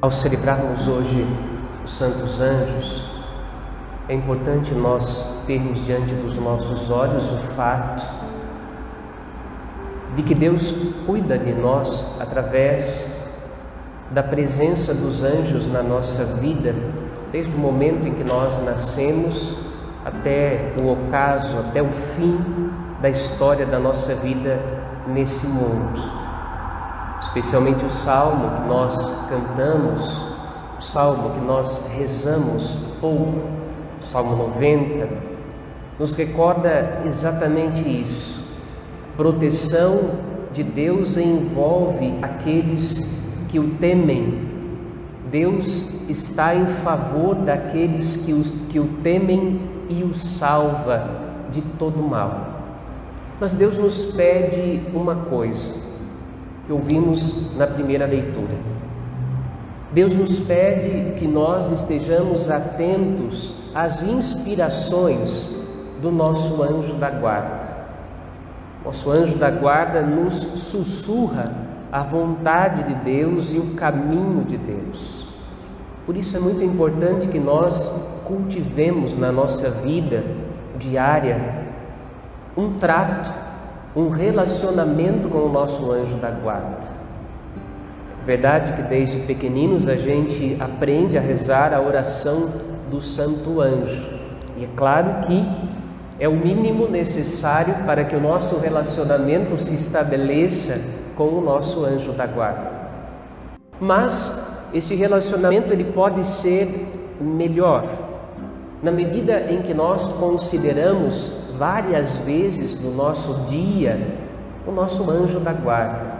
Ao celebrarmos hoje os Santos Anjos, é importante nós termos diante dos nossos olhos o fato de que Deus cuida de nós através da presença dos anjos na nossa vida, desde o momento em que nós nascemos até o ocaso, até o fim da história da nossa vida nesse mundo especialmente o salmo que nós cantamos, o salmo que nós rezamos pouco, o salmo 90, nos recorda exatamente isso. Proteção de Deus envolve aqueles que o temem. Deus está em favor daqueles que, os, que o temem e o salva de todo mal. Mas Deus nos pede uma coisa que ouvimos na primeira leitura. Deus nos pede que nós estejamos atentos às inspirações do nosso anjo da guarda. Nosso anjo da guarda nos sussurra a vontade de Deus e o caminho de Deus. Por isso é muito importante que nós cultivemos na nossa vida diária um trato um relacionamento com o nosso anjo da guarda. Verdade que desde pequeninos a gente aprende a rezar a oração do Santo Anjo. E é claro que é o mínimo necessário para que o nosso relacionamento se estabeleça com o nosso anjo da guarda. Mas este relacionamento ele pode ser melhor na medida em que nós consideramos várias vezes no nosso dia o nosso anjo da guarda.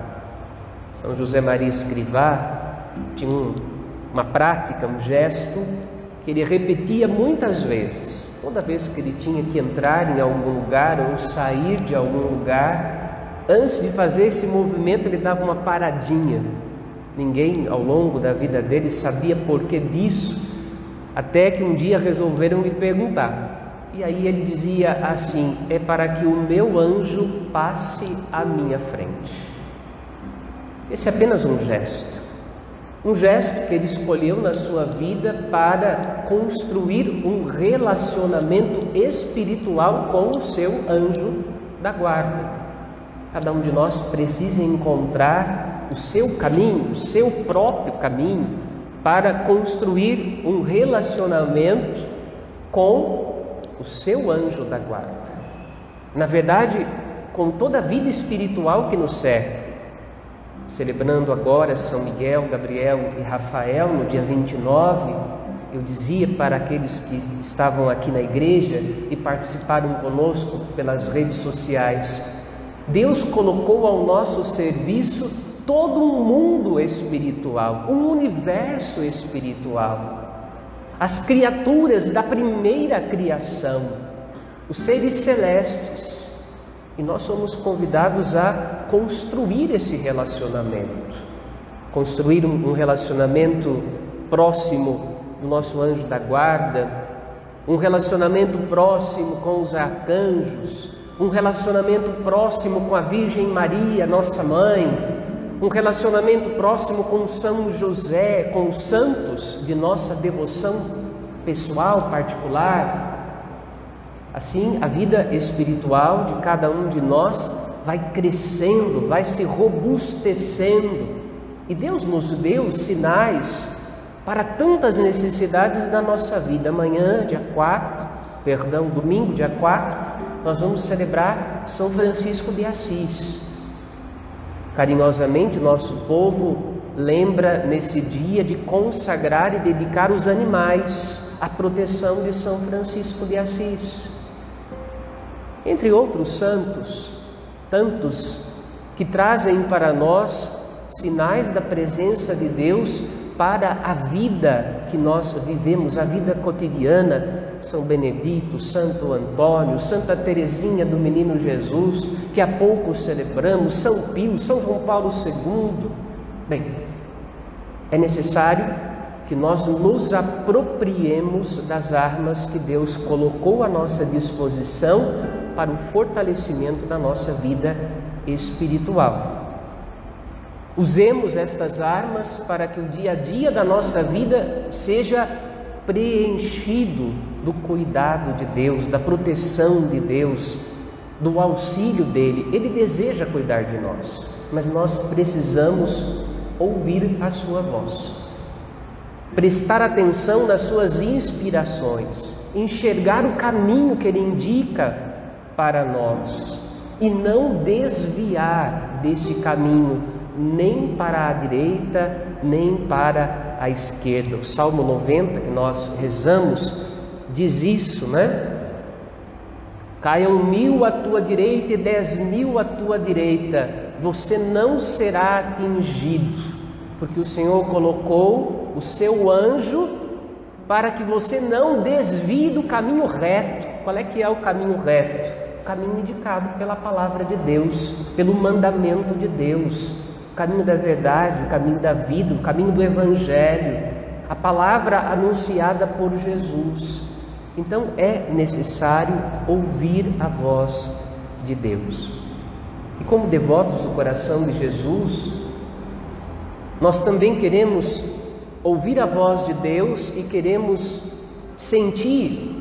São José Maria Escrivá tinha um, uma prática, um gesto que ele repetia muitas vezes. Toda vez que ele tinha que entrar em algum lugar ou sair de algum lugar, antes de fazer esse movimento, ele dava uma paradinha. Ninguém ao longo da vida dele sabia por que disso, até que um dia resolveram lhe perguntar. E aí ele dizia assim: é para que o meu anjo passe à minha frente. Esse é apenas um gesto. Um gesto que ele escolheu na sua vida para construir um relacionamento espiritual com o seu anjo da guarda. Cada um de nós precisa encontrar o seu caminho, o seu próprio caminho, para construir um relacionamento com o seu anjo da guarda. Na verdade, com toda a vida espiritual que nos serve. Celebrando agora São Miguel, Gabriel e Rafael no dia 29, eu dizia para aqueles que estavam aqui na igreja e participaram conosco pelas redes sociais: Deus colocou ao nosso serviço todo um mundo espiritual, um universo espiritual as criaturas da primeira criação, os seres celestes. E nós somos convidados a construir esse relacionamento, construir um relacionamento próximo do nosso anjo da guarda, um relacionamento próximo com os arcanjos, um relacionamento próximo com a Virgem Maria, nossa mãe, um relacionamento próximo com São José, com os santos de nossa devoção pessoal, particular. Assim, a vida espiritual de cada um de nós vai crescendo, vai se robustecendo. E Deus nos deu sinais para tantas necessidades da nossa vida. Amanhã, dia 4, perdão, domingo, dia 4, nós vamos celebrar São Francisco de Assis. Carinhosamente, o nosso povo lembra nesse dia de consagrar e dedicar os animais à proteção de São Francisco de Assis. Entre outros santos, tantos que trazem para nós sinais da presença de Deus para a vida que nós vivemos, a vida cotidiana, são Benedito, Santo Antônio, Santa Teresinha do Menino Jesus, que há pouco celebramos, São Pio, São João Paulo II. Bem, é necessário que nós nos apropriemos das armas que Deus colocou à nossa disposição para o fortalecimento da nossa vida espiritual. Usemos estas armas para que o dia a dia da nossa vida seja preenchido do cuidado de Deus, da proteção de Deus, do auxílio dele. Ele deseja cuidar de nós, mas nós precisamos ouvir a sua voz. Prestar atenção nas suas inspirações, enxergar o caminho que ele indica para nós e não desviar deste caminho nem para a direita, nem para a esquerda. O Salmo 90 que nós rezamos diz isso, né? Caiam mil à tua direita e dez mil à tua direita, você não será atingido, porque o Senhor colocou o seu anjo para que você não desvie do caminho reto. Qual é que é o caminho reto? O caminho indicado pela palavra de Deus, pelo mandamento de Deus caminho da verdade, o caminho da vida, o caminho do Evangelho, a palavra anunciada por Jesus. Então é necessário ouvir a voz de Deus. E como devotos do coração de Jesus, nós também queremos ouvir a voz de Deus e queremos sentir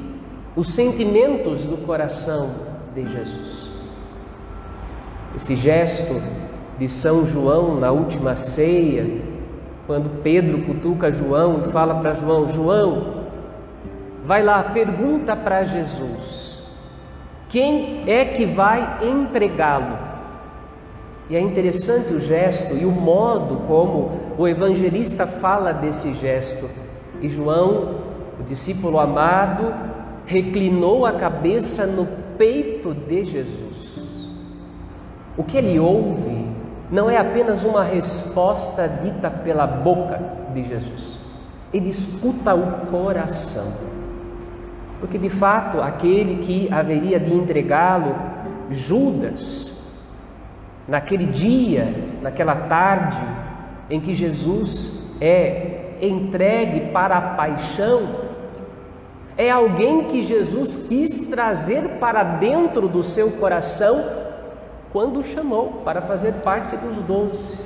os sentimentos do coração de Jesus. Esse gesto de São João na última ceia, quando Pedro cutuca João e fala para João: João, vai lá, pergunta para Jesus, quem é que vai entregá-lo? E é interessante o gesto e o modo como o evangelista fala desse gesto. E João, o discípulo amado, reclinou a cabeça no peito de Jesus. O que ele ouve não é apenas uma resposta dita pela boca de Jesus, ele escuta o coração. Porque de fato, aquele que haveria de entregá-lo, Judas, naquele dia, naquela tarde em que Jesus é entregue para a paixão, é alguém que Jesus quis trazer para dentro do seu coração quando o chamou para fazer parte dos doze.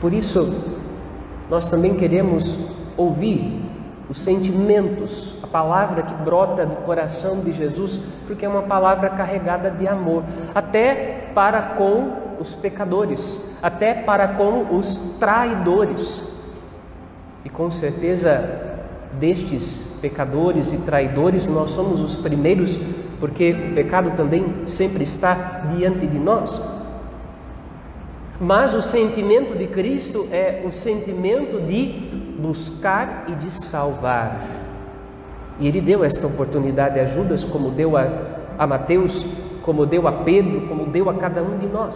Por isso, nós também queremos ouvir os sentimentos, a palavra que brota do coração de Jesus, porque é uma palavra carregada de amor, até para com os pecadores, até para com os traidores. E com certeza, destes pecadores e traidores, nós somos os primeiros porque o pecado também sempre está diante de nós. Mas o sentimento de Cristo é o sentimento de buscar e de salvar. E Ele deu esta oportunidade a Judas, como deu a, a Mateus, como deu a Pedro, como deu a cada um de nós.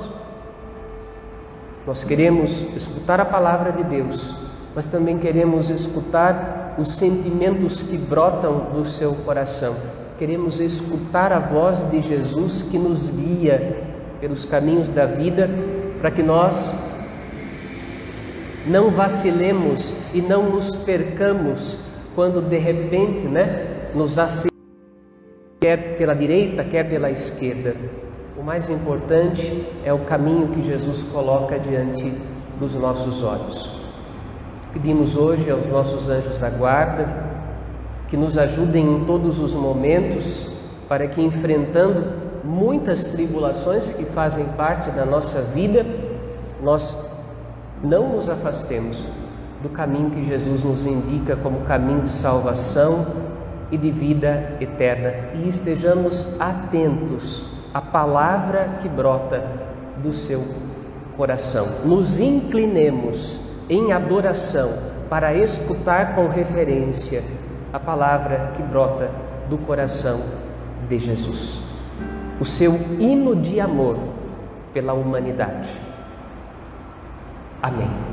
Nós queremos escutar a palavra de Deus, mas também queremos escutar os sentimentos que brotam do seu coração queremos escutar a voz de Jesus que nos guia pelos caminhos da vida, para que nós não vacilemos e não nos percamos quando de repente, né, nos aceitamos, quer pela direita, quer pela esquerda. O mais importante é o caminho que Jesus coloca diante dos nossos olhos. Pedimos hoje aos nossos anjos da guarda que nos ajudem em todos os momentos, para que enfrentando muitas tribulações que fazem parte da nossa vida, nós não nos afastemos do caminho que Jesus nos indica como caminho de salvação e de vida eterna e estejamos atentos à palavra que brota do seu coração. Nos inclinemos em adoração para escutar com referência a palavra que brota do coração de Jesus. O seu hino de amor pela humanidade. Amém.